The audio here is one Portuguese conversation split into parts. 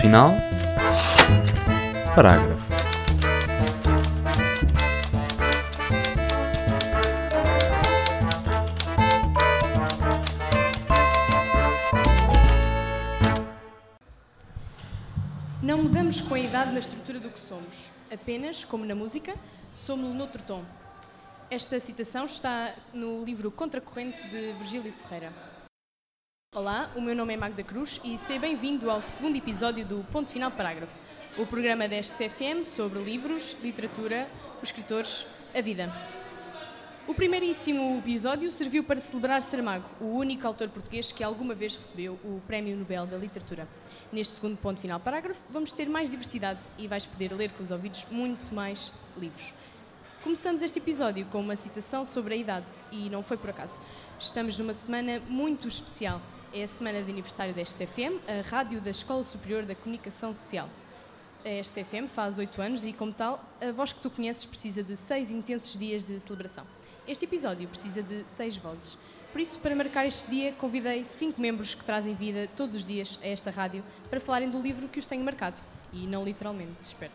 final. Parágrafo. Não mudamos com a idade na estrutura do que somos, apenas, como na música, somos noutro tom. Esta citação está no livro Contracorrente de Virgílio Ferreira. Olá, o meu nome é Magda Cruz e seja bem-vindo ao segundo episódio do Ponto Final Parágrafo, o programa deste CFM sobre livros, literatura, os escritores, a vida. O primeiríssimo episódio serviu para celebrar Saramago, o único autor português que alguma vez recebeu o Prémio Nobel da Literatura. Neste segundo ponto final parágrafo, vamos ter mais diversidade e vais poder ler com os ouvidos muito mais livros. Começamos este episódio com uma citação sobre a idade e não foi por acaso. Estamos numa semana muito especial. É a semana de aniversário da SCFM, a rádio da Escola Superior da Comunicação Social. A SCFM faz oito anos e, como tal, a voz que tu conheces precisa de seis intensos dias de celebração. Este episódio precisa de seis vozes. Por isso, para marcar este dia, convidei cinco membros que trazem vida todos os dias a esta rádio para falarem do livro que os tenho marcado. E não literalmente, espero.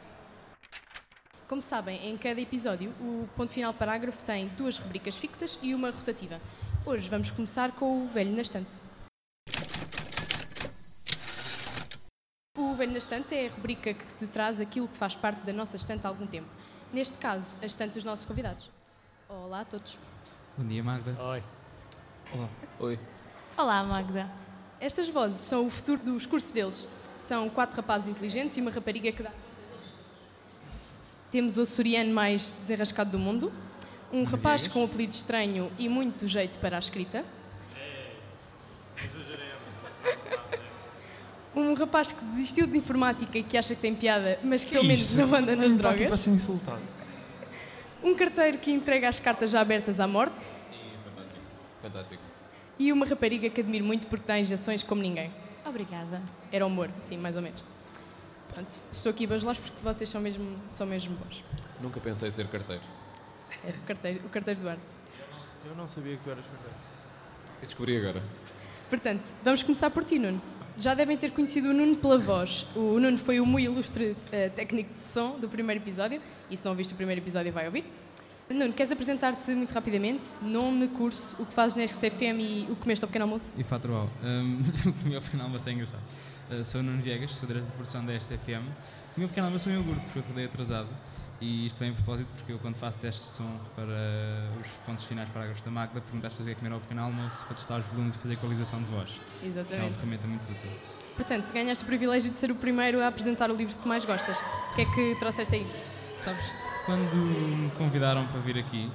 Como sabem, em cada episódio, o ponto final parágrafo tem duas rubricas fixas e uma rotativa. Hoje vamos começar com o Velho na Estante. O Velho na Estante é a rubrica que te traz aquilo que faz parte da nossa estante há algum tempo. Neste caso, a estante dos nossos convidados. Olá a todos. Bom dia, Magda. Oi. Olá. Oi. Olá, Magda. Estas vozes são o futuro dos cursos deles. São quatro rapazes inteligentes e uma rapariga que dá. Temos o açoriano mais desenrascado do mundo, um rapaz com um apelido estranho e muito jeito para a escrita. Um rapaz que desistiu de informática e que acha que tem piada, mas que pelo menos não anda nas Está aqui para drogas. ser insultado. Um carteiro que entrega as cartas já abertas à morte. Fantástico. Fantástico. E uma rapariga que admiro muito porque dá injeções como ninguém. Obrigada. Era humor, sim, mais ou menos. Pronto, estou aqui a bajular porque vocês são mesmo, são mesmo bons. Nunca pensei ser carteiro. É o carteiro, o carteiro Duarte. Eu não sabia que tu eras carteiro. Eu descobri agora. Portanto, vamos começar por ti, Nuno. Já devem ter conhecido o Nuno pela voz. O Nuno foi o muito ilustre eh, técnico de som do primeiro episódio. E se não ouviste o primeiro episódio, vai ouvir. Nuno, queres apresentar-te muito rapidamente? Nome, curso, o que fazes neste CFM e o que comeste ao pequeno almoço? E Fatro Um, o que meu pequeno almoço é engraçado. Uh, sou o Nuno Viegas, sou diretor de produção da STFM. O meu pequeno almoço um iogurte, porque eu acordei atrasado. E isto vem a propósito porque eu, quando faço testes de som para os pontos finais parágrafos da Magda, pergunto às pessoas o que é comer ao pequeno almoço para testar os volumes e fazer equalização de voz. É uma Exatamente. ferramenta muito útil. Portanto, ganhaste o privilégio de ser o primeiro a apresentar o livro que mais gostas. O que é que trouxeste aí? Sabes, quando me convidaram para vir aqui,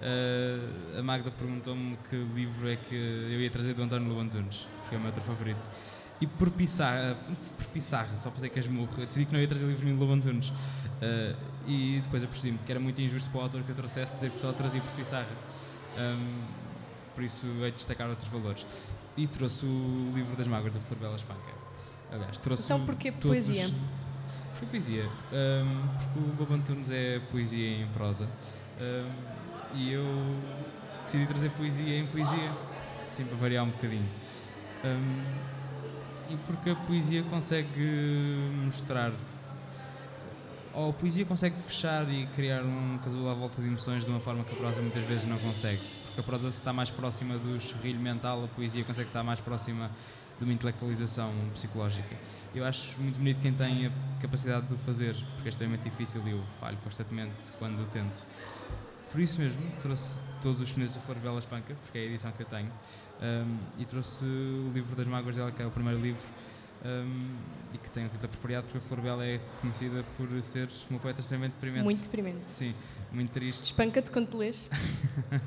uh, a Magda perguntou-me que livro é que eu ia trazer do António Lobo Antunes, que é o meu outro favorito. E por pissarra, por pissarra, só para dizer que és murro, eu decidi que não ia trazer livro nenhum de Lobo Antunes. Uh, e depois apercebi-me que era muito injusto para o autor que eu trouxesse dizer que só trazia por pissarra. Um, por isso hei de destacar outros valores. E trouxe o livro das mágoas da Flor Bela Espanca. Aliás, trouxe Então, porquê poesia? Foi poesia. Um, porque o Lobo Antunes é poesia em prosa. Um, e eu decidi trazer poesia em poesia. Assim, para variar um bocadinho. Um, e porque a poesia consegue mostrar. Ou a poesia consegue fechar e criar um casulo à volta de emoções de uma forma que a prosa muitas vezes não consegue. Porque a prosa se está mais próxima do chorrilho mental, a poesia consegue estar mais próxima de uma intelectualização psicológica. Eu acho muito bonito quem tem a capacidade de o fazer, porque é extremamente difícil e eu falho constantemente quando o tento. Por isso mesmo, trouxe todos os chineses da Flor Bela Espanca, porque é a edição que eu tenho, um, e trouxe o livro das mágoas dela, que é o primeiro livro, um, e que tem um título apropriado, porque a Flor Bela é conhecida por ser uma poeta extremamente deprimente. Muito deprimente. Sim, muito triste. Espanca-te quando te lês.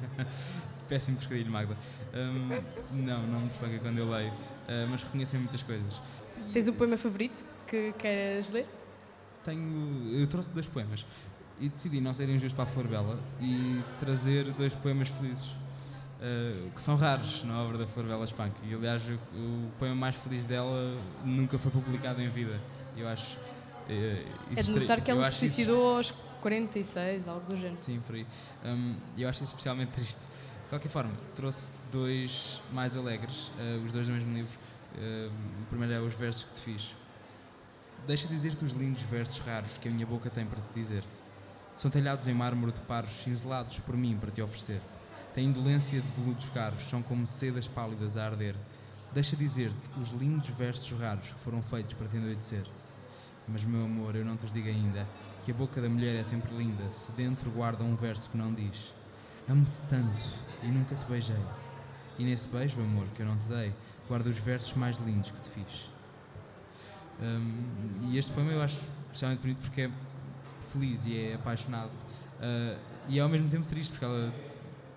Péssimo trocadilho, Magda. Um, não, não me espanca quando eu leio, uh, mas reconheço muitas coisas. Tens um poema favorito que queres ler? Tenho, eu trouxe dois poemas e decidi não ser injusto para a Flor Bela e trazer dois poemas felizes, uh, que são raros na obra da Flor Bela Espanca. E aliás, o, o poema mais feliz dela nunca foi publicado em vida. Eu acho. uh, É de notar que ela se suicidou aos 46, algo do género. Sim, por aí. Um, eu acho isso especialmente triste. De qualquer forma, trouxe dois mais alegres, uh, os dois do mesmo livro. Uh, o primeiro é Os Versos que Te Fiz. Deixa dizer-te os lindos versos raros que a minha boca tem para te dizer. São talhados em mármore de paros cinzelados por mim para te oferecer. Têm indolência de veludos caros, são como sedas pálidas a arder. Deixa dizer-te os lindos versos raros que foram feitos para te endoidecer. Mas, meu amor, eu não te os digo ainda que a boca da mulher é sempre linda se dentro guarda um verso que não diz: Amo-te tanto e nunca te beijei. E nesse beijo, amor, que eu não te dei, guarda os versos mais lindos que te fiz. Um, e este poema eu acho especialmente bonito porque é feliz e é apaixonado. Uh, e é ao mesmo tempo triste porque ela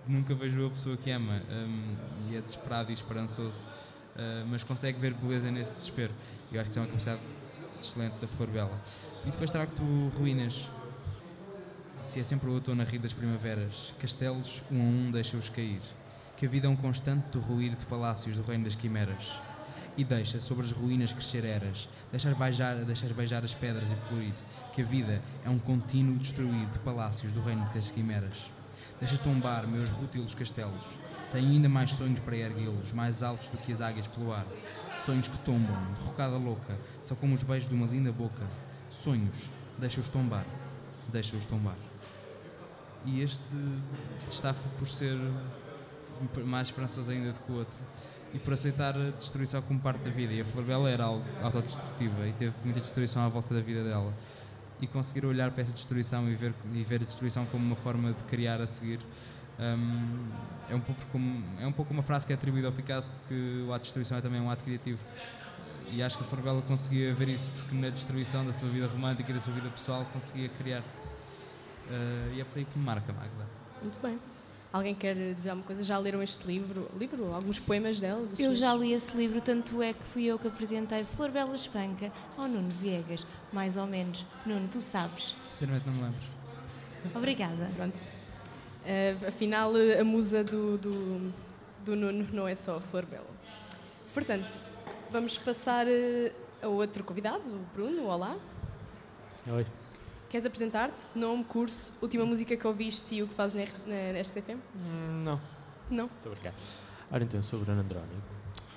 nunca beijou a pessoa que ama um, e é desesperado e esperançoso, uh, mas consegue ver beleza nesse desespero. Eu acho que isso é uma capacidade excelente da Flor Bela. E depois trago-te Ruínas. Se é sempre o outono a rir das primaveras, castelos um a um deixa-os cair. Que a vida é um constante ruir de palácios do reino das quimeras. E deixa sobre as ruínas crescer eras, deixas beijar, deixas beijar as pedras e florir. Que a vida é um contínuo destruir de palácios do reino das quimeras. Deixa tombar meus rútilos castelos. Tenho ainda mais sonhos para erguê-los, mais altos do que as águias pelo ar. Sonhos que tombam, derrocada louca, são como os beijos de uma linda boca. Sonhos, deixa-os tombar, deixa-os tombar. E este destaco por ser mais esperançoso ainda do que o outro e por aceitar a destruição como parte da vida. E a Flor Bela era autodestrutiva e teve muita destruição à volta da vida dela. E conseguir olhar para essa destruição e ver, e ver a destruição como uma forma de criar a seguir um, é, um pouco como, é um pouco uma frase que é atribuída ao Picasso de que o ato de destruição é também um ato criativo. E acho que a Flor conseguia ver isso, porque na destruição da sua vida romântica e da sua vida pessoal conseguia criar. Uh, e é por aí que me marca, Magda. Muito bem. Alguém quer dizer alguma coisa? Já leram este livro? livro? Alguns poemas dela? Eu já li esse livro, tanto é que fui eu que apresentei Flor Bela Espanca ao Nuno Viegas, mais ou menos. Nuno, tu sabes? Sinceramente não me lembro. Obrigada. Pronto. Uh, afinal, a musa do, do, do, Nuno não é só a Flor Bela. Portanto, vamos passar uh, a outro convidado, o Bruno. Olá. Oi. Queres apresentar-te? Nome, curso, última música que ouviste e o que fazes na, na SCFM? Hum, não. Não? Muito obrigado. Ora então, sou o Bruno Andrónico,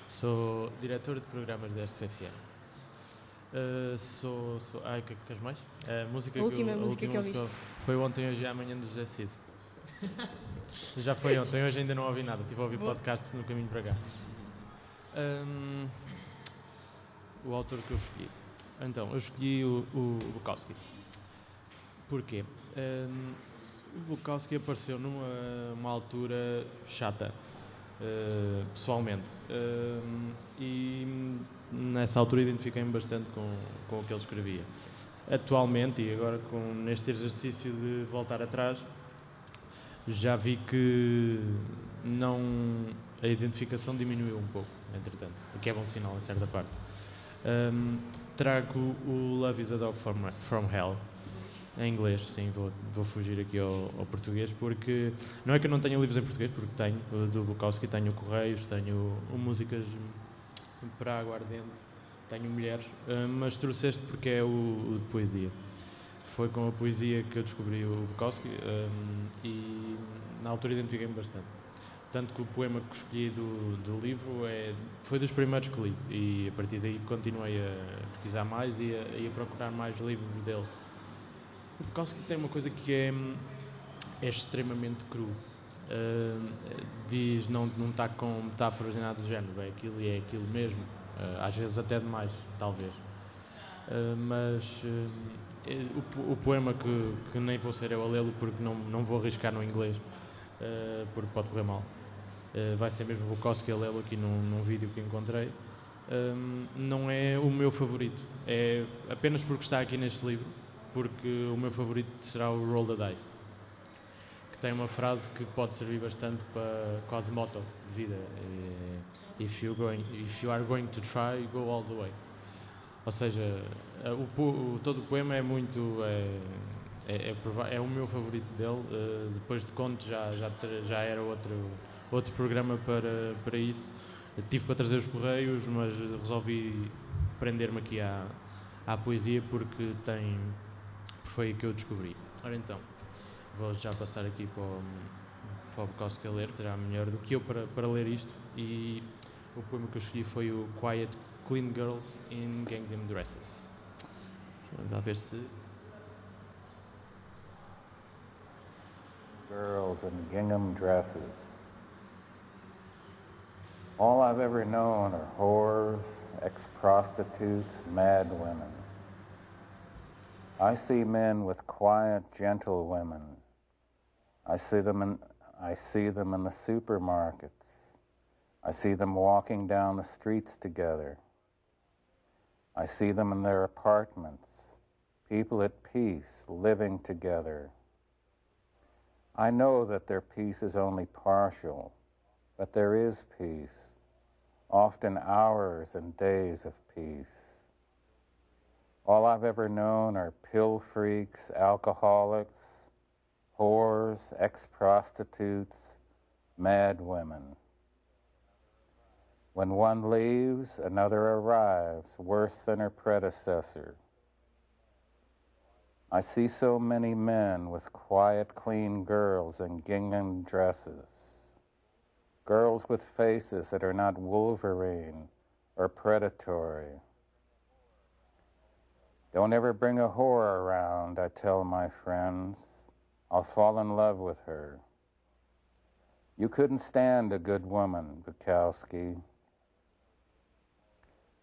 sou diretor de programas da SCFM. Uh, sou, sou. Ai, que queres mais? A, música a última que eu, música última que ouviste. Foi ontem, hoje e amanhã do José Cid. Já foi ontem, hoje ainda não ouvi nada. Estive a ouvir Boa. podcasts no caminho para cá. Um, o autor que eu escolhi. Então, eu escolhi o, o Bukowski. Porquê? Um, o Bukowski apareceu numa altura chata, uh, pessoalmente. Uh, e nessa altura identifiquei-me bastante com, com o que ele escrevia. Atualmente, e agora com, neste exercício de voltar atrás, já vi que não a identificação diminuiu um pouco, entretanto, o que é bom sinal em certa parte. Um, trago o Love is a Dog from, from Hell, em inglês, sim, vou, vou fugir aqui ao, ao, português, porque não é que eu não tenha livros em português, porque tenho, do Bukowski tenho Correios, tenho músicas para aguardente, tenho Mulheres, uh, mas trouxe este porque é o, o, de poesia. Foi com a poesia que eu descobri o Bukowski um, e na altura identifiquei-me bastante. Tanto que o poema que escolhi do, do livro é, foi dos primeiros que li e a partir daí continuei a pesquisar mais e a, e a procurar mais livros dele o Bukowski tem uma coisa que é, é extremamente cru. Uh, diz, não, não está com metáforas nem nada do género, é aquilo e é aquilo mesmo. Uh, às vezes até demais, talvez. Uh, mas o, o, poema que, que, nem vou ser eu a lê-lo porque não, não vou arriscar no inglês, porque pode correr mal. vai ser mesmo Bukowski a lê-lo aqui num, num vídeo que encontrei. não é o meu favorito, é apenas porque está aqui neste livro porque o meu favorito será o Roll the Dice, que tem uma frase que pode servir bastante para quase motto de vida. É, if, you going, if you are going to try, go all the way. Ou seja, o, o, todo o poema é muito. É, é, é, é o meu favorito dele. Uh, depois de conto já, já, já era outro, outro programa para, para isso. Eu tive para trazer os correios, mas resolvi prender-me aqui à, à poesia porque tem foi que eu descobri. Ora então, vou já passar aqui para o, para o Bukowski a ler, terá melhor do que eu para, para ler isto. E o poema que eu escolhi foi o Quiet Clean Girls in Gangnam Dresses. A ver se. girls in gingham dresses. All I've ever known are whores, ex prostitutes, mad women. I see men with quiet, gentle women. I see them in, I see them in the supermarkets. I see them walking down the streets together. I see them in their apartments, people at peace, living together. I know that their peace is only partial, but there is peace, often hours and days of peace. All I've ever known are pill freaks, alcoholics, whores, ex prostitutes, mad women. When one leaves, another arrives, worse than her predecessor. I see so many men with quiet, clean girls in gingham dresses. Girls with faces that are not Wolverine or predatory. Don't ever bring a whore around, I tell my friends. I'll fall in love with her. You couldn't stand a good woman, Bukowski.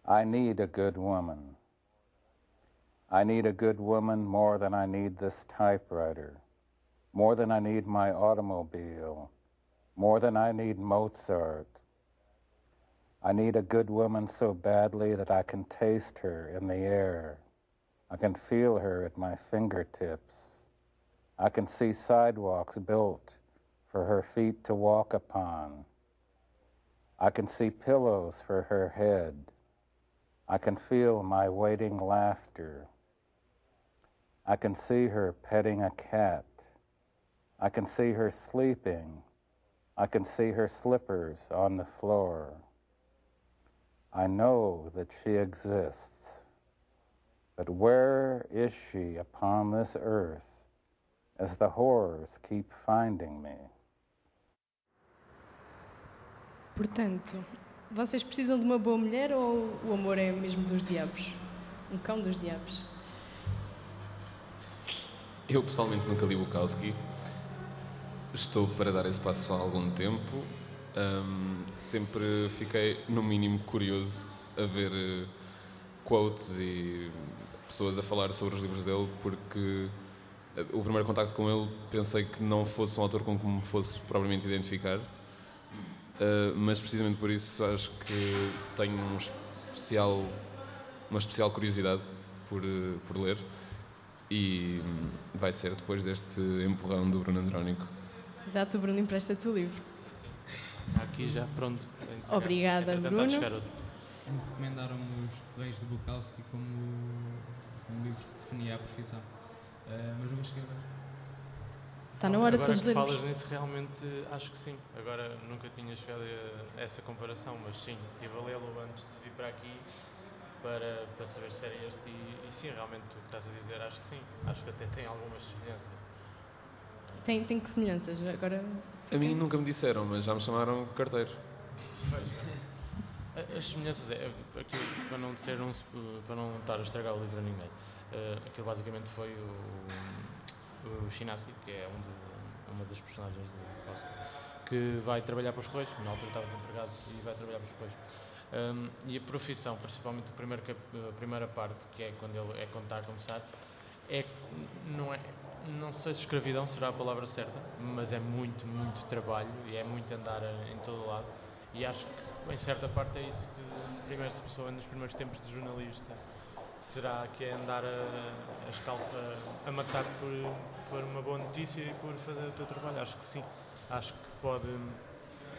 I need a good woman. I need a good woman more than I need this typewriter, more than I need my automobile, more than I need Mozart. I need a good woman so badly that I can taste her in the air. I can feel her at my fingertips. I can see sidewalks built for her feet to walk upon. I can see pillows for her head. I can feel my waiting laughter. I can see her petting a cat. I can see her sleeping. I can see her slippers on the floor. I know that she exists. But where is she upon this earth as the horrors keep finding me? Portanto, vocês precisam de uma boa mulher ou o amor é mesmo dos diabos? Um cão dos diabos? Eu pessoalmente nunca li Bukowski. Estou para dar esse passo há algum tempo. Ahm, sempre fiquei, no mínimo, curioso a ver eh, quotes e pessoas a falar sobre os livros dele, porque eh, o primeiro contacto com ele pensei que não fosse um autor com que me fosse propriamente identificar, Uh, mas precisamente por isso acho que tenho um especial, uma especial curiosidade por, uh, por ler e hum, vai ser depois deste empurrão do Bruno Andrónico. Exato, o Bruno empresta-te o livro. Aqui já, pronto. Obrigada, Bruno. Chegar. Me recomendaram os Correios de Bukowski como um livro que definia a profissão. Ah, mas nunca cheguei a ler. Está na hora de Agora todos que falas nisso, realmente acho que sim. Agora nunca tinha chegado a essa comparação, mas sim, estive a lê-lo antes de vir para aqui para, para saber se era este e, e sim, realmente o que estás a dizer, acho que sim. Acho que até tem algumas semelhanças. Tem, tem que semelhanças. Agora. A mim nunca me disseram, mas já me chamaram carteiro. A- As semelhanças é, aquilo, para não ser um, para não estar a estragar o livro a ninguém, eh, aquilo basicamente foi o, o Chinaski, que é um uma das personagens do Bukowski, que vai trabalhar para os Correios, na altura estava desempregado e vai trabalhar para os Correios. Um, e a profissão, principalmente o primeiro cap- a primeira parte, que é quando ele é quando está a começar, é não é não sei se escravidão será a palavra certa, mas é muito, muito trabalho e é muito andar em todo lado. E acho que em certa parte é isso que primeiro pessoa nos primeiros tempos de jornalista será que é andar a, a escalfa a matar por, por uma boa notícia e por fazer o teu trabalho. Acho que sim. Acho que pode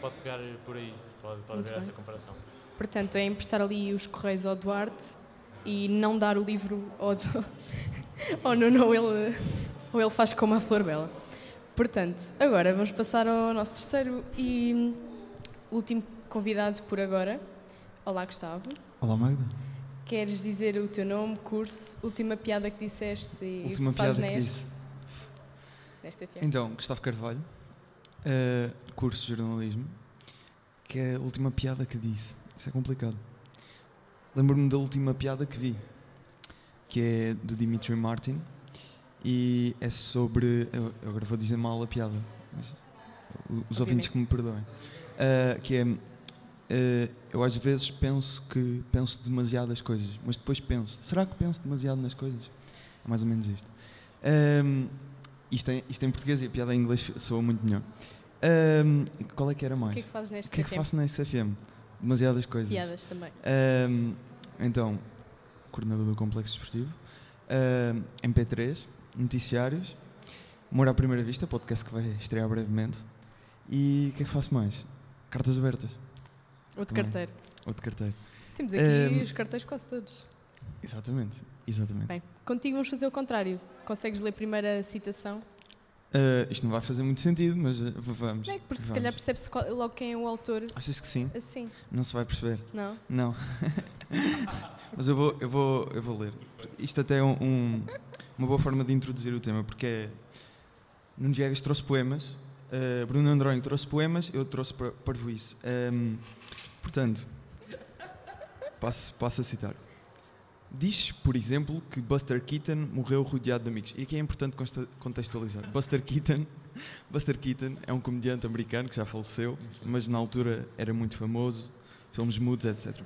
pode pegar por aí, pode, pode Muito haver bem. essa comparação. Portanto, é emprestar ali os correios ao Duarte e não dar o livro ao, do... ao Nuno, ou ele, ou ele faz como a Flor Bela. Portanto, agora vamos passar ao nosso terceiro e último convidado por agora. Olá, Gustavo. Olá, Magda. Queres dizer o teu nome, curso, última piada que disseste e Última fazes piada que neste? disse. Nesta piada. Então, Gustavo Carvalho, eh, curso de jornalismo, que é a última piada que disse. Isso é complicado. Lembro-me da última piada que vi. que é do Dimitri Martin e é sobre. Eu agora vou dizer mal a piada, mas os ouvintes Obviamente. que me perdoem. Ah, que é. Ah, eu às vezes penso que penso demasiadas coisas, mas depois penso, será que penso demasiado nas coisas? É mais ou menos isto. Ahm, isto, em, isto em português e a piada em inglês soa muito melhor. Ahm, qual é que era O mais? que é que fazes neste O que é que faço na SFM? Demasiadas coisas. Piadas também. Ahm, então, coordenador do Complexo Desportivo. Ahm, MP3, noticiários. Moro à Primeira Vista, podcast que vai estrear brevemente. E o que é que faço mais? Cartas abertas. Outro Também. carteiro. Outro carteiro. Temos aqui Ehm, os carteiros quase todos. Exatamente, exatamente. Bem, contigo vamos fazer o contrário. Consegues ler primeiro a citação? Ah, isto não vai fazer muito sentido, mas v- vamos. Não é que porque se vamos. calhar percebe-se logo quem é o autor Achas que sim? assim, Não se vai perceber? não? Não. Mas eu vou, eu vou, eu vou ler. Isto até é um- um- uma boa forma de introduzir o tema, porque é. Nuno Viegas trouxe poemas, eh, Bruno Andrónio trouxe poemas, eu trouxe par- parvoíce. Ehm, portanto, passo, passo a citar. Diz, por exemplo, que Buster Keaton morreu rodeado de amigos. E aqui é importante contextualizar. Buster Keaton, Buster Keaton é um comediante americano que já faleceu, mas na altura era muito famoso, filmes mudos, etc.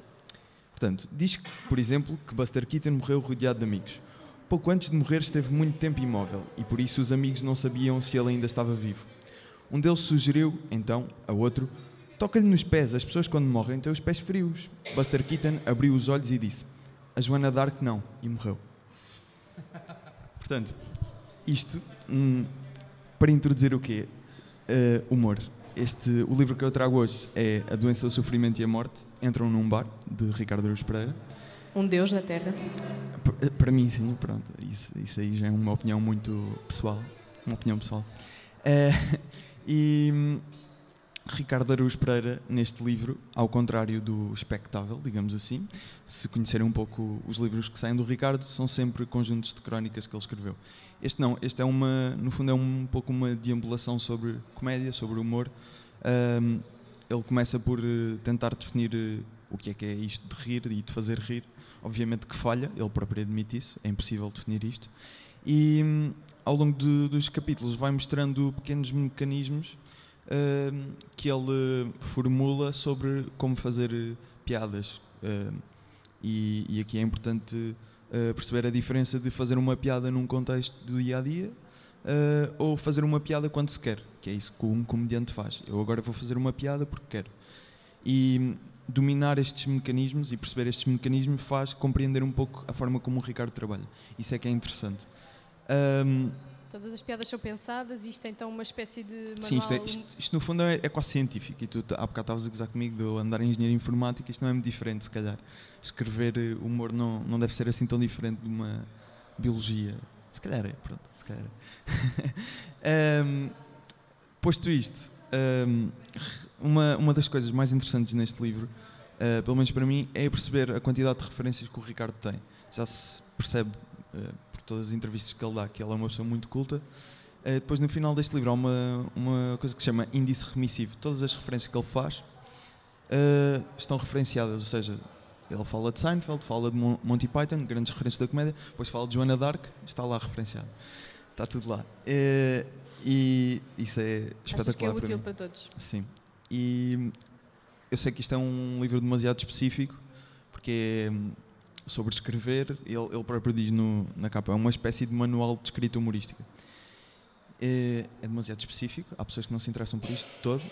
Portanto, diz, por exemplo, que Buster Keaton morreu rodeado de amigos. Pouco antes de morrer esteve muito tempo imóvel e por isso os amigos não sabiam se ele ainda estava vivo. Um deles sugeriu, então, a outro, toca-lhe nos pés, as pessoas quando morrem têm os pés frios. Buster Keaton abriu os olhos e disse, a Joana Dark não, e morreu. Portanto, isto hum, para introduzir o quê? Eh, humor. Este, o livro que eu trago hoje é A Doença, o Sofrimento e a Morte. Entram num bar, de Ricardo Aruz Pereira. Um Deus na Terra. P- Para mim, sim, pronto. Isso, isso aí já é uma opinião muito pessoal. Uma opinião pessoal. Eh, e hum, Ricardo Aruz Pereira, neste livro, ao contrário do espectável, digamos assim, se conhecerem um pouco os livros que saem do Ricardo, são sempre conjuntos de crónicas que ele escreveu. Este não, este é uma, no fundo, é um pouco uma deambulação sobre comédia, sobre humor. Ahm, ele começa por eh, tentar definir eh, o que é que é isto de rir e de fazer rir. Obviamente que falha, ele próprio admite isso, é impossível definir isto. E hum, ao longo de- dos capítulos vai mostrando pequenos mecanismos hum, que ele formula sobre como fazer piadas. Hum, e, e aqui é importante eh, perceber a diferença de fazer uma piada num contexto do dia a dia eh, ou fazer uma piada quando se quer, que é isso que um comediante faz. Eu agora vou fazer uma piada porque quero. E hum, dominar estes mecanismos e perceber estes mecanismos faz compreender um pouco a forma como o Ricardo trabalha. Isso é que é interessante. Hum, Todas as piadas são pensadas e isto é então uma espécie de manual... Sim, isto, é- isto- isto no fundo é, é quase científico. E tu há bocado estavas a gozar comigo de eu andar em engenharia informática, isto não é muito diferente, se calhar. Escrever eh, humor não, não deve ser assim tão diferente de uma biologia. Se calhar é, pronto, se calhar é. Ahm, posto isto, ahm, uma, uma das coisas mais interessantes neste livro, ah, pelo menos para mim, é perceber a quantidade de referências que o Ricardo tem. Já se percebe por todas as entrevistas que ele dá que ele é uma pessoa muito culta. Uh, depois, no final deste livro, há uma, uma coisa que se chama índice remissivo. Todas as referências que ele faz uh, estão referenciadas, ou seja, ele fala de Seinfeld, fala de Mon- Monty Python, grandes referências da comédia, depois fala de Joana Dark, está lá referenciado. Está tudo lá. E isso é Achas que é espetacular para útil mim. para todos? Sim. E eu sei que isto é um livro demasiado específico, porque é sobre escrever, ele, ele próprio diz no, na capa, é uma espécie de manual de escrita humorística. É, é demasiado específico, há pessoas que não se interessam por isto todo,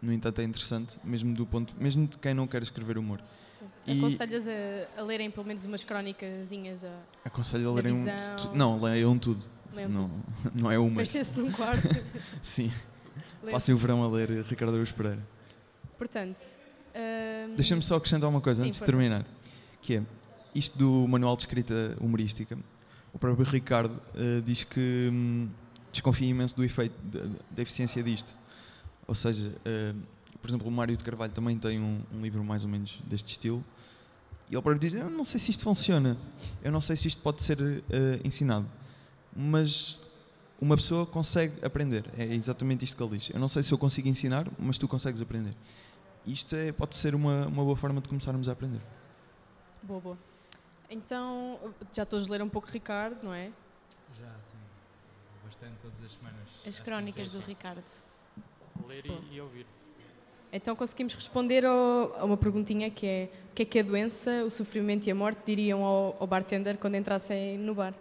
no entanto é interessante, mesmo do ponto, mesmo de quem não quer escrever humor. E- Aconselhas a, a lerem pelo menos umas crónicazinhas a Aconselho a lerem um, tu- não, leiam tudo. Leiam não, tudo. não é uma. Fechem-se num quarto. Sim, passem o verão a ler Ricardo Aruz Pereira. Portanto, hum, Deixa-me só acrescentar uma coisa Sim, antes de terminar, que é isto do manual de escrita humorística. O próprio Ricardo eh, diz que hum, desconfia imenso do efeito da, eficiência disto. Ou seja, eh, por exemplo, o Mário de Carvalho também tem um, um livro mais ou menos deste estilo. E ele próprio diz: Eu não sei se isto funciona, eu não sei se isto pode ser eh, ensinado, mas uma pessoa consegue aprender. É exatamente isto que ele diz. Eu não sei se eu consigo ensinar, mas tu consegues aprender. Isto é, pode ser uma, uma boa forma de começarmos a aprender. boa, boa. Então, já todos leram um pouco Ricardo, não é? Já, sim. Bastante todas as semanas. As crónicas do Ricardo. Ler e, e ouvir. Então conseguimos responder ao- a uma perguntinha que é o que é que a doença, o sofrimento e a morte diriam ao, ao bartender quando entrassem no bar?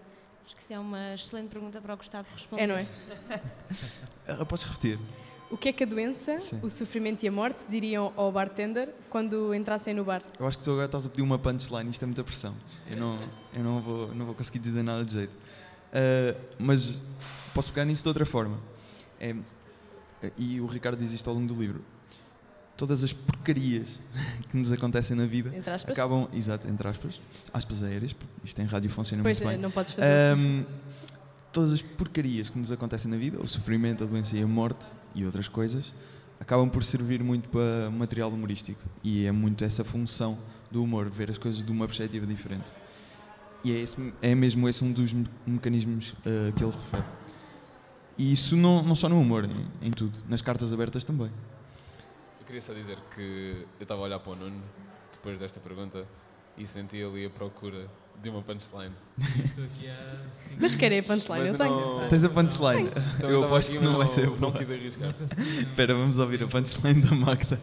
Acho que isso é uma excelente pergunta para o Gustavo responder. É, não é? Podes repetir? O que é que a doença, Sim. o sofrimento e a morte diriam ao bartender quando entrassem no bar? Eu acho que tu agora estás a pedir uma punchline, isto é muita pressão. Eu não, eu não, vou, não vou conseguir dizer nada de jeito. Ah, mas posso pegar nisso de outra forma. É, e o Ricardo diz isto ao longo do livro. Todas as porcarias que nos acontecem na vida acabam, exato, entre aspas, aspas aéreas, isto em rádio funciona Pois, muito bem. não podes fazer assim. Todas as porcarias que nos acontecem na vida, o sofrimento, a doença e a morte e outras coisas, acabam por servir muito para material humorístico. E é muito essa função do humor, ver as coisas de uma perspectiva diferente. E é, esse- é mesmo esse um dos me- mecanismos ah, que ele refere. E isso não, não só no humor, em, em tudo. Nas cartas abertas também. Eu queria só dizer que eu estava a olhar para o Nuno depois desta pergunta e senti ali a procura de uma punchline. Estou aqui há cinco Mas querem a punchline? Mas Eu tenho. não- Tens a punchline? Então Eu aposto que não vai ser Não boa. quis arriscar. Não consegui, não. Espera, vamos ouvir a punchline da Magda.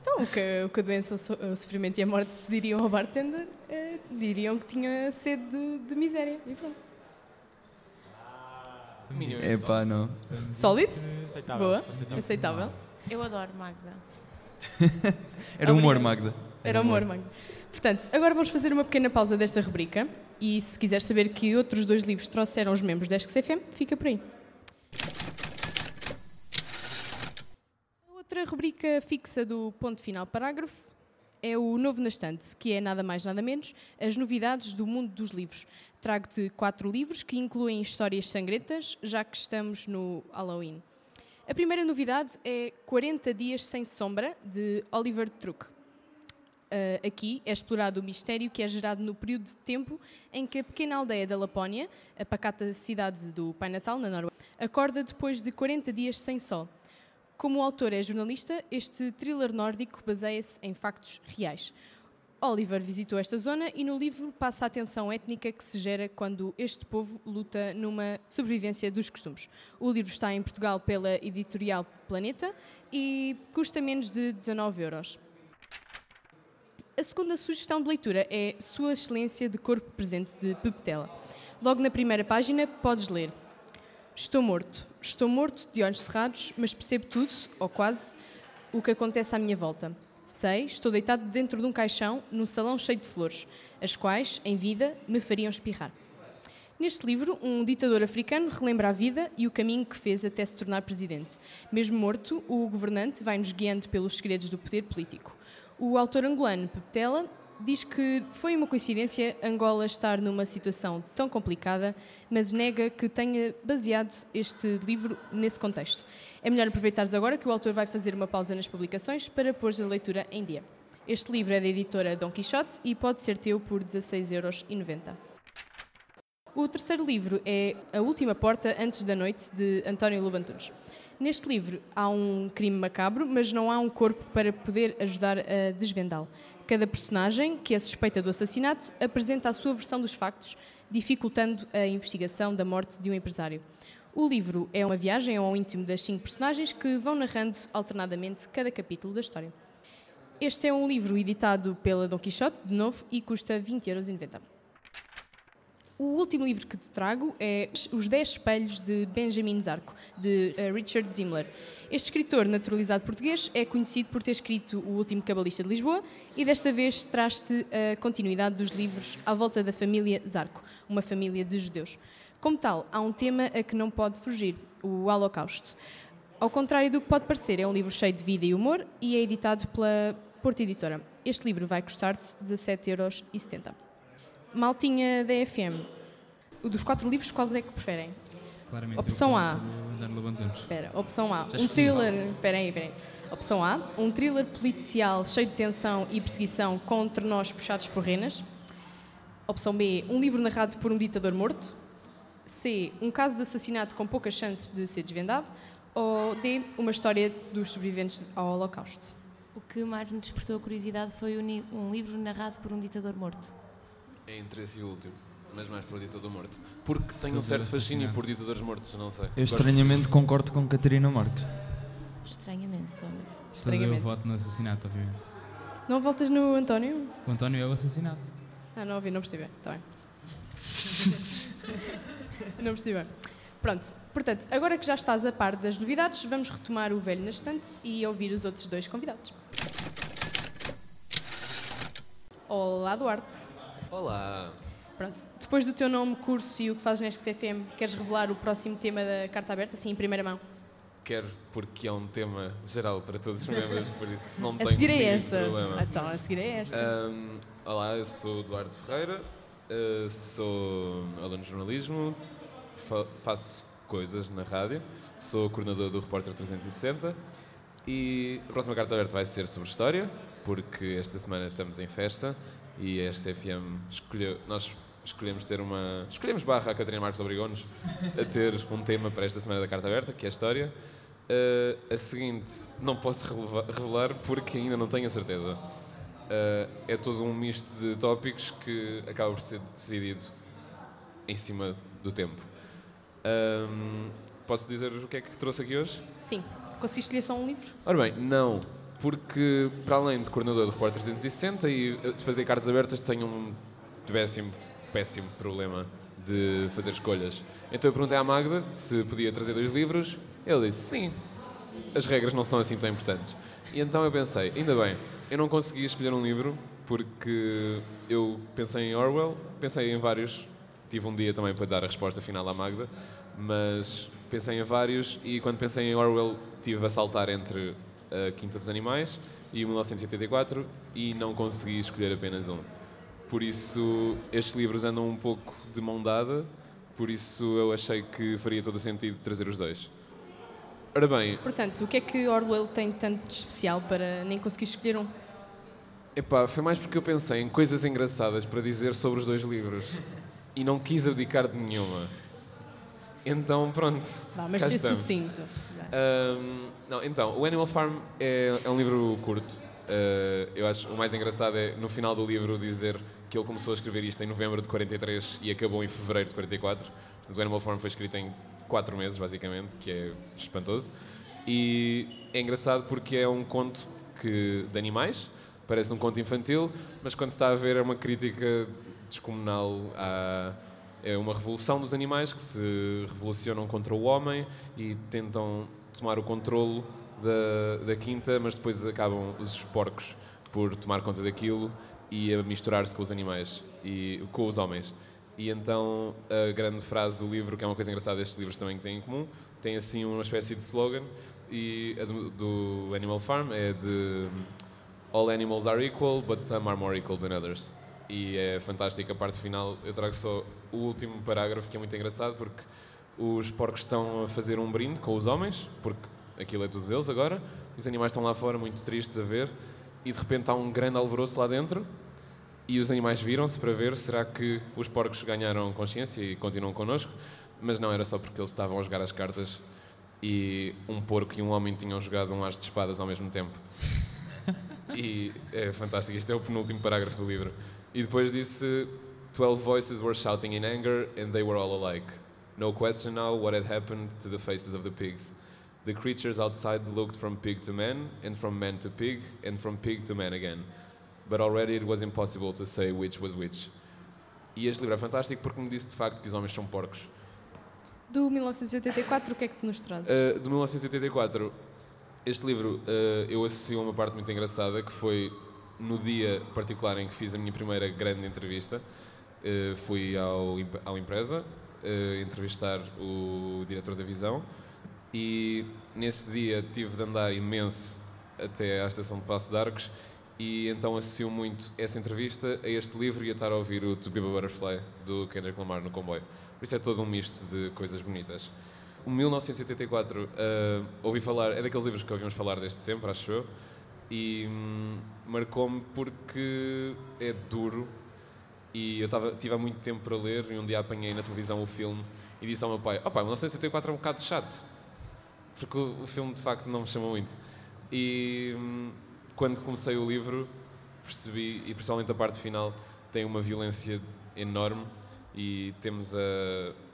Então, o que, o que a doença, o so- o sofrimento e a morte diriam ao bartender, eh, diriam que tinha sede de, de miséria. E pronto. É pá, não. Sólido? Aceitável. Boa. aceitável. Aceitável. Eu adoro Magda. Era humor. Magda. Era humor, Magda. Portanto, agora vamos fazer uma pequena pausa desta rubrica e se quiser saber que outros dois livros trouxeram os membros da XFM, fica por aí. A outra rubrica fixa do ponto final parágrafo é o Novo na Estante, que é nada mais nada menos as novidades do mundo dos livros. Trago-te quatro livros que incluem histórias sangrentas, já que estamos no Halloween. A primeira novidade é 40 Dias Sem Sombra, de Oliver Truck. Uh, aqui é explorado o mistério que é gerado no período de tempo em que a pequena aldeia da Lapónia, a pacata cidade do Pai Natal, na Noruega, acorda depois de 40 dias sem sol. Como o autor é jornalista, este thriller nórdico baseia-se em factos reais. Oliver visitou esta zona e no livro passa a tensão étnica que se gera quando este povo luta numa sobrevivência dos costumes. O livro está em Portugal pela editorial Planeta e custa menos de 19 euros. A segunda sugestão de leitura é Sua Excelência de Corpo Presente, de Pepetela. Logo na primeira página podes ler Estou morto. Estou morto de olhos cerrados, mas percebo tudo, ou quase, o que acontece à minha volta. Sei, estou deitado dentro de um caixão, num salão cheio de flores, as quais, em vida, me fariam espirrar. Neste livro, um ditador africano relembra a vida e o caminho que fez até se tornar presidente. Mesmo morto, o governante vai-nos guiando pelos segredos do poder político. O autor angolano Pepetela diz que foi uma coincidência Angola estar numa situação tão complicada, mas nega que tenha baseado este livro nesse contexto. É melhor aproveitares agora que o autor vai fazer uma pausa nas publicações para pôr a leitura em dia. Este livro é da editora Dom Quixote e pode ser teu por 16,90€. O terceiro livro é A Última Porta Antes da Noite, de António Lobantunes. Neste livro há um crime macabro, mas não há um corpo para poder ajudar a desvendá-lo. Cada personagem, que é suspeita do assassinato, apresenta a sua versão dos factos, dificultando a investigação da morte de um empresário. O livro é uma viagem ao íntimo das cinco personagens que vão narrando alternadamente cada capítulo da história. Este é um livro editado pela Dom Quixote, de novo, e custa 20,90€. O último livro que te trago é Os Dez Espelhos de Benjamin Zarco, de eh, Richard Zimmler. Este escritor naturalizado português é conhecido por ter escrito O Último Cabalista de Lisboa e desta vez traz-te a continuidade dos livros à volta da família Zarco, uma família de judeus. Como tal, há um tema a que não pode fugir, o Holocausto. Ao contrário do que pode parecer, é um livro cheio de vida e humor e é editado pela Porta Editora. Este livro vai custar-te 17,70€. Maltinha da FM. O dos quatro livros, quais é que preferem? Claramente. Opção A. Espera, opção A, Já um thriller. Espera aí, espera aí. Opção A, um thriller policial cheio de tensão e perseguição com trenós puxados por renas. Opção B, um livro narrado por um ditador morto. C, um caso de assassinato com poucas chances de ser desvendado. Ou D, uma história dos sobreviventes ao Holocausto. O que mais me despertou a curiosidade foi um livro narrado por um ditador morto. É entre esse e o último, mas mais por Ditador Morto. Porque tenho um certo fascínio por ditadores mortos, não sei. Eu Gosto- estranhamente concordo com Catarina Marques. Estranhamente, Sombra. Todo eu Estranhamente. voto no assassinato, obviamente. Não voltas no António? O António é o assassinato. Ah, não ouvi, não percebi. Está bem. não percebi. Pronto, portanto, agora que já estás a par das novidades, vamos retomar o velho na estante e ouvir os outros dois convidados. Olá, Duarte. Olá! Pronto, depois do teu nome, curso e o que fazes neste CFM, queres revelar o próximo tema da carta aberta, assim, em primeira mão? Quero, porque é um tema geral para todos os membros, por isso não A tenho seguir é esta. problema. Então, a seguir é esta. Ahm, olá, eu sou o Eduardo Ferreira, eh, sou aluno de jornalismo, fa- faço coisas na rádio, sou coordenador do Repórter 360 e a próxima carta aberta vai ser sobre história, porque esta semana estamos em festa e a SFM escolheu, nós escolhemos ter uma. Escolhemos barra, a Catarina Marques obrigou-nos a ter um tema para esta semana da carta aberta, que é a história. Eh, a seguinte não posso revelar porque ainda não tenho a certeza. Uh, é todo um misto de tópicos que acaba por ser decidido em cima do tempo. Um, posso dizer o que é que trouxe aqui hoje? Sim. Consegui escolher só um livro? Ora bem, não, porque para além de coordenador do Repórter 360 e uh, de fazer cartas abertas, tenho um péssimo, péssimo problema de fazer escolhas. Então eu perguntei à Magda se podia trazer dois livros. Ele disse sim, as regras não são assim tão importantes. E então eu pensei, ainda bem, eu não consegui escolher um livro porque eu pensei em Orwell, pensei em vários, tive um dia também para dar a resposta final à Magda, mas pensei em vários e quando pensei em Orwell tive a saltar entre a Quinta dos Animais e o 1984 e não consegui escolher apenas um. Por isso, estes livros andam um pouco de mão dada, por isso eu achei que faria todo o sentido trazer os dois. Ora bem, Portanto, o que é que Orwell tem tanto de especial para nem conseguir escolher um? epá, foi mais porque eu pensei em coisas engraçadas para dizer sobre os dois livros e não quis abdicar de nenhuma. Então, pronto. Vá, mas estamos. sucinto. Ahm, não, então, o Animal Farm é, é um livro curto. Ah, eu acho o mais engraçado é no final do livro dizer que ele começou a escrever isto em novembro de 43 e acabou em fevereiro de 44. Portanto, o Animal Farm foi escrito em 4 meses, basicamente, que é espantoso. E é engraçado porque é um conto que, de animais, parece um conto infantil, mas quando se está a ver é uma crítica descomunal à. É uma revolução dos animais que se revolucionam contra o homem e tentam tomar o controle da, da quinta, mas depois acabam os porcos por tomar conta daquilo e a misturar-se com os animais e com os homens. E então a grande frase do livro, que é uma coisa engraçada, estes livros também têm em comum, tem assim uma espécie de slogan e do, do Animal Farm é de All animals are equal, but some are more equal than others. E é fantástica a parte final. Eu trago só o último parágrafo que é muito engraçado porque os porcos estão a fazer um brinde com os homens, porque aquilo é tudo deles agora. Os animais estão lá fora muito tristes a ver e de repente há um grande alvoroço lá dentro e os animais viram-se para ver será que os porcos ganharam consciência e continuam connosco, mas não era só porque eles estavam a jogar as cartas e um porco e um homem tinham jogado um as de espadas ao mesmo tempo. E é fantástico, isto é o penúltimo parágrafo do livro. E depois disse: Twelve voices were shouting in anger and they were all alike. No question now what had happened to the faces of the pigs. The creatures outside looked from pig to man, and from man to pig, and from pig to man again. But already it was impossible to say which was which. E este livro é fantástico porque me disse de facto que os homens são porcos. Do 1984, o que é que nos trazes? Uh, de 1984, este livro uh, eu associo a uma parte muito engraçada que foi no dia particular em que fiz a minha primeira grande entrevista. Uh, fui ao, ao Empresa uh, entrevistar o diretor da Visão e nesse dia tive de andar imenso até à estação de Passo de Arcos e então associo muito essa entrevista a este livro e a estar a ouvir o To Be a Butterfly do Kendrick Lamar no comboio. Por isso é todo um misto de coisas bonitas. O 1984, ah, ouvi falar, é daqueles livros que ouvimos falar desde sempre, acho eu, e hum, marcou-me porque é duro e eu estava tive há muito tempo para ler e um dia apanhei na televisão o filme e disse ao meu pai, ó pai, 1984 é um bocado chato, porque o, o filme de facto não me chamou muito. E hum, quando comecei o livro percebi, e principalmente a parte final, tem uma violência enorme e temos a,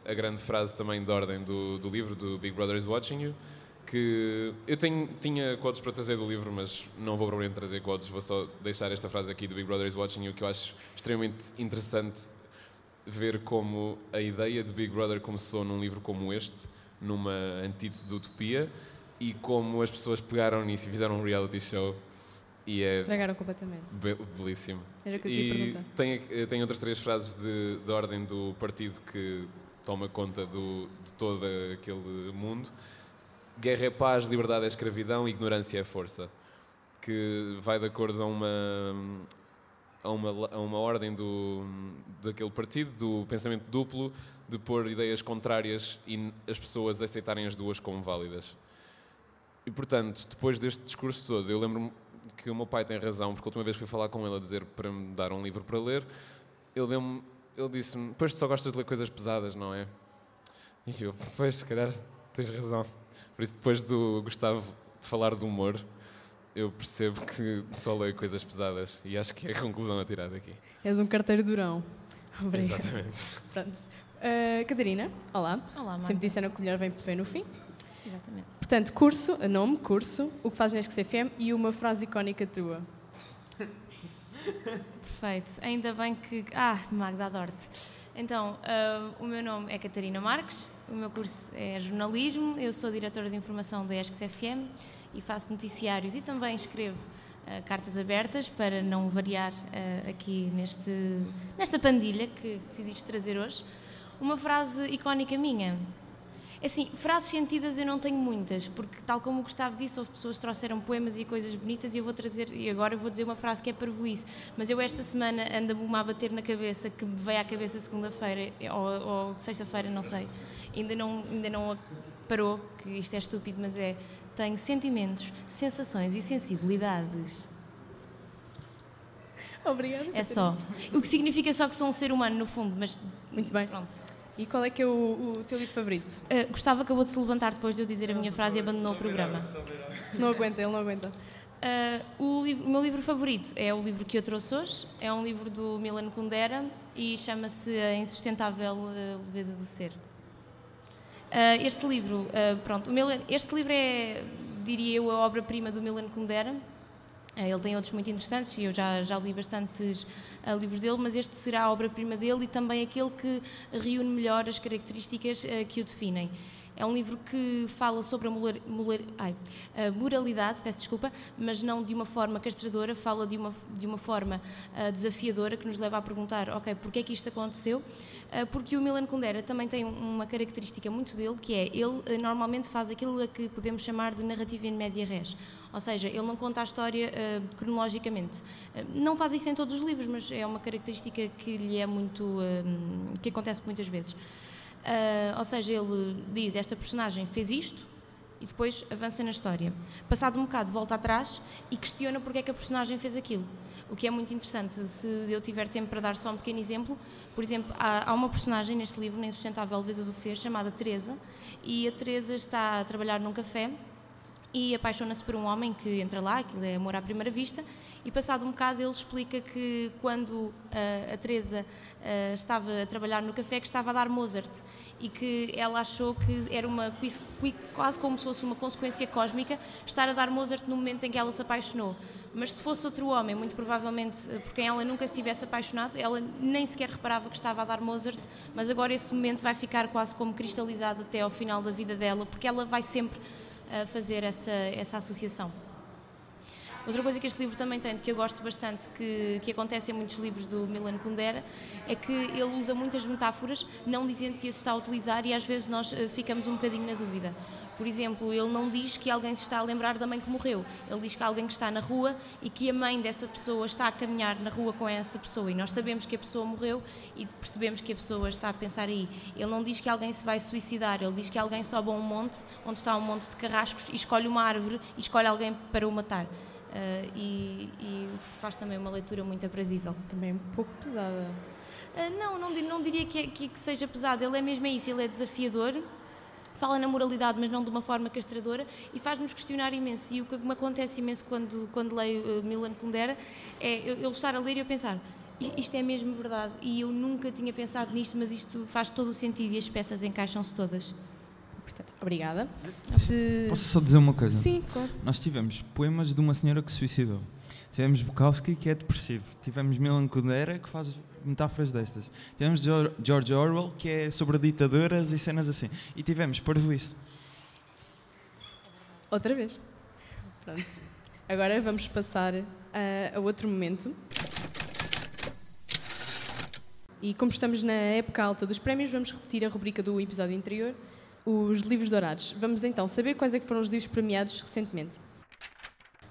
a grande frase também de ordem do, do livro, do Big Brother is Watching You, que eu tenho, tinha quotes para trazer do livro, mas não vou provavelmente trazer quotes, vou só deixar esta frase aqui do Big Brother is Watching You, que eu acho extremamente interessante ver como a ideia de Big Brother começou num livro como este, numa antítese de utopia, e como as pessoas pegaram nisso e fizeram um reality show. E é Estragaram completamente. be- belíssimo. Era o que eu ia E tem, tem outras três frases de, de ordem do partido que toma conta do, de todo aquele mundo. Guerra é paz, liberdade é escravidão, ignorância é força. Que vai de acordo a uma, a uma, a uma ordem do, daquele partido, do pensamento duplo, de pôr ideias contrárias e as pessoas aceitarem as duas como válidas. E portanto, depois deste discurso todo, eu lembro-me que o meu pai tem razão, porque a última vez que fui falar com ele a dizer para me dar um livro para ler, ele, ele disse-me: Pois tu só gostas de ler coisas pesadas, não é? E eu, pois, se calhar tens razão. Por isso, depois do Gustavo falar do humor, eu percebo que só leio coisas pesadas e acho que é a conclusão a tirar daqui. És um carteiro durão. Obrigada. Exatamente. Pronto. Uh, Catarina, olá. Olá, Marta. Sempre disseram que o melhor vem, vem no fim. Exatamente. Portanto, curso, nome, curso, o que fazes neste CFM e uma frase icónica tua. Perfeito. Ainda bem que. Ah, Magda Adorte. Então, ah, o meu nome é Catarina Marques, o meu curso é jornalismo, eu sou diretora de informação da ESCS FM e faço noticiários e também escrevo ah, cartas abertas para não variar ah, aqui neste, nesta pandilha que decidiste trazer hoje. Uma frase icónica minha. É Assim, frases sentidas eu não tenho muitas, porque tal como o Gustavo disse, houve pessoas que trouxeram poemas e coisas bonitas e eu vou trazer, e agora eu vou dizer uma frase que é parvoíce, mas eu esta semana anda-me uma a bater na cabeça, que me veio à cabeça segunda-feira ou, ou sexta-feira, não sei, ainda não, ainda não parou, que isto é estúpido, mas é, tenho sentimentos, sensações e sensibilidades. Obrigada. É só. O que significa só que sou um ser humano, no fundo, mas Muito bem. pronto. E qual é que é o, o teu livro favorito? Uh, Gustavo acabou de se levantar depois de eu dizer a minha frase e abandonou o programa. Não aguenta, ele não aguenta. Uh, o, livro- o meu livro favorito é o livro que eu trouxe hoje. É um livro do Milan Kundera e chama-se A Insustentável uh, Leveza do Ser. Uh, este livro, pronto, Milan- este livro é, diria eu, a obra-prima do Milan Kundera. Uh, ele tem outros muito interessantes e eu já, já li bastantes uh, livros dele, mas este será a obra-prima dele e também aquele que reúne melhor as características uh, que o definem. É um livro que fala sobre a, ai, a moralidade, peço desculpa, mas não de uma forma castradora, fala de uma, de uma forma ah, desafiadora que nos leva a perguntar, ok, porquê é que isto aconteceu? Ah, porque o Milan Kundera também tem um- uma característica muito dele, que é, ele ah, normalmente faz aquilo a que podemos chamar de narrativa in media res, ou seja, ele não conta a história cronologicamente. Não faz isso em todos os livros, mas é uma característica que lhe é muito, que acontece muitas vezes. Ah, ou seja, ele diz: Esta personagem fez isto e depois avança na história. Passado um bocado, volta atrás e questiona porque é que a personagem fez aquilo. O que é muito interessante. Se eu tiver tempo para dar só um pequeno exemplo, por exemplo, há, há uma personagem neste livro, na Insustentável Leveza do Ser, chamada Teresa, e a Teresa está a trabalhar num café e apaixona-se por um homem que entra lá, aquilo é amor à primeira vista, e passado um bocado ele explica que quando ah, a Teresa ah, estava a trabalhar no café que estava a dar Mozart e que ela achou que era uma quase como se fosse uma consequência cósmica estar a dar Mozart no momento em que ela se apaixonou. Mas se fosse outro homem, muito provavelmente eh, por quem ela nunca se tivesse apaixonado, ela nem sequer reparava que estava a dar Mozart, mas agora esse momento vai ficar quase como cristalizado até ao final da vida dela, porque ela vai sempre fazer essa, essa associação. Outra coisa que este livro também tem, que eu gosto bastante, que, que acontece em muitos livros do Milan Kundera, é que ele usa muitas metáforas, não dizendo que as está a utilizar e às vezes nós eh, ficamos um bocadinho na dúvida. Por exemplo, ele não diz que alguém se está a lembrar da mãe que morreu. Ele diz que alguém que está na rua e que a mãe dessa pessoa está a caminhar na rua com essa pessoa e nós sabemos que a pessoa morreu e percebemos que a pessoa está a pensar aí. Ele não diz que alguém se vai suicidar, ele diz que alguém sobe a um monte onde está um monte de carrascos e escolhe uma árvore e escolhe alguém para o matar. Ah, e, e o que te faz também uma leitura muito aprazível. Também um pouco pesada. Ah, não, não, não diria que, é- que- que seja pesado, ele é mesmo isso, ele é desafiador, fala na moralidade, mas não de uma forma castradora e faz-nos questionar imenso. E o que me acontece imenso quando, quando leio uh, Milan Kundera é eu, eu estar a ler e eu pensar. Isto é mesmo verdade e eu nunca tinha pensado nisto, mas isto faz todo o sentido e as peças encaixam-se todas. Portanto, obrigada. Se... Posso só dizer uma coisa? Sim, claro. Nós tivemos poemas de uma senhora que se suicidou. Tivemos Bukowski, que é depressivo. Tivemos Milan Kundera, que faz metáforas destas. Tivemos Geor- George Orwell, que é sobre ditaduras e cenas assim. E tivemos Parvoíce. Outra vez. Pronto. Agora vamos passar a, a outro momento. E como estamos na época alta dos prémios, vamos repetir a rubrica do episódio anterior, os livros dourados. Vamos então saber quais é que foram os livros premiados recentemente.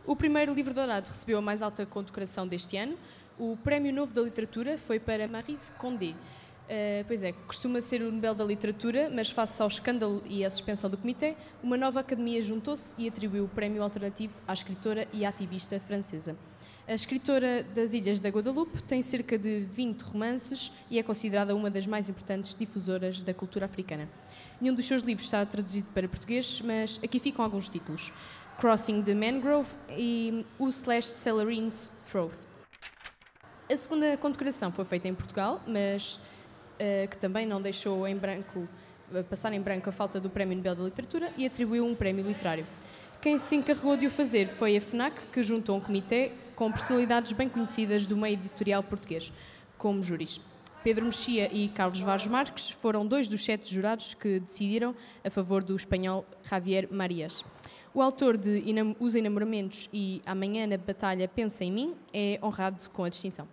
O primeiro livro dourado recebeu a mais alta condecoração deste ano. O Prémio Novo da Literatura foi para Maryse Condé. Uh, pois é, costuma ser o Nobel da Literatura, mas face ao escândalo e à suspensão do comitê, uma nova academia juntou-se e atribuiu o prémio alternativo à escritora e ativista francesa. A escritora das Ilhas da Guadalupe tem cerca de 20 romances e é considerada uma das mais importantes difusoras da cultura africana. Nenhum dos seus livros está traduzido para português, mas aqui ficam alguns títulos. Crossing the Mangrove e O Slash Celarine's Throat. A segunda condecoração foi feita em Portugal, mas uh, que também não deixou em branco, uh, passar em branco a falta do Prémio Nobel da Literatura e atribuiu um prémio literário. Quem se encarregou de o fazer foi a FNAC, que juntou um comitê com personalidades bem conhecidas do meio editorial português, como júris. Pedro Mexia e Carlos Vaz Marques foram dois dos sete jurados que decidiram a favor do espanhol Javier Marias. O autor de Os Enamoramentos e Amanhã na Batalha Pensa em Mim é honrado com a distinção.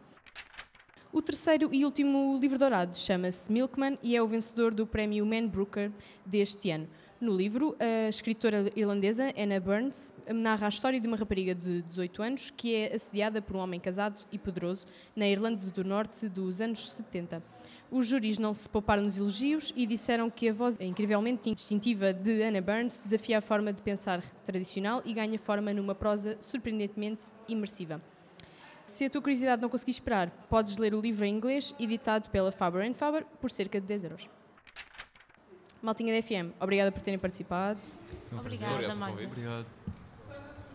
O terceiro e último livro dourado chama-se Milkman e é o vencedor do prémio Man Brooker deste ano. No livro, a escritora irlandesa Anna Burns narra a história de uma rapariga de 18 anos que é assediada por um homem casado e poderoso na Irlanda do Norte dos anos 70. Os júris não se pouparam nos elogios e disseram que a voz incrivelmente distintiva de Anna Burns desafia a forma de pensar tradicional e ganha forma numa prosa surpreendentemente imersiva. Se a tua curiosidade não conseguir esperar, podes ler o livro em inglês, editado pela Faber Faber, por cerca de 10 euros. Maltinha da FM, obrigada por terem participado. Obrigada, convite. Obrigado.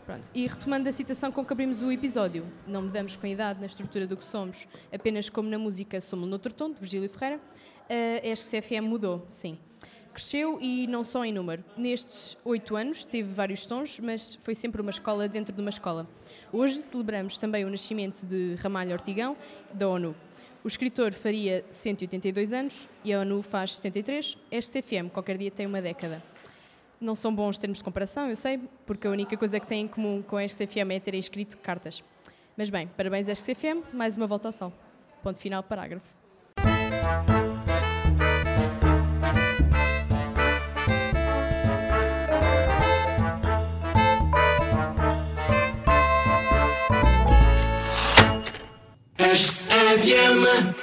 Pronto. E retomando a citação com que abrimos o episódio, não mudamos com a idade na estrutura do que somos, apenas como na música somos noutro tom, de Virgílio Ferreira, a SCFM mudou, sim. Cresceu e não só em número. Nestes oito anos teve vários tons, mas foi sempre uma escola dentro de uma escola. Hoje celebramos também o nascimento de Ramalho Ortigão, da ONU. O escritor faria 182 anos e a ONU faz 73. Este CFM qualquer dia tem uma década. Não são bons termos de comparação, eu sei, porque a única coisa que têm em comum com este CFM é terem escrito cartas. Mas bem, parabéns a este CFM, mais uma volta ao sol. Ponto final, parágrafo. XFM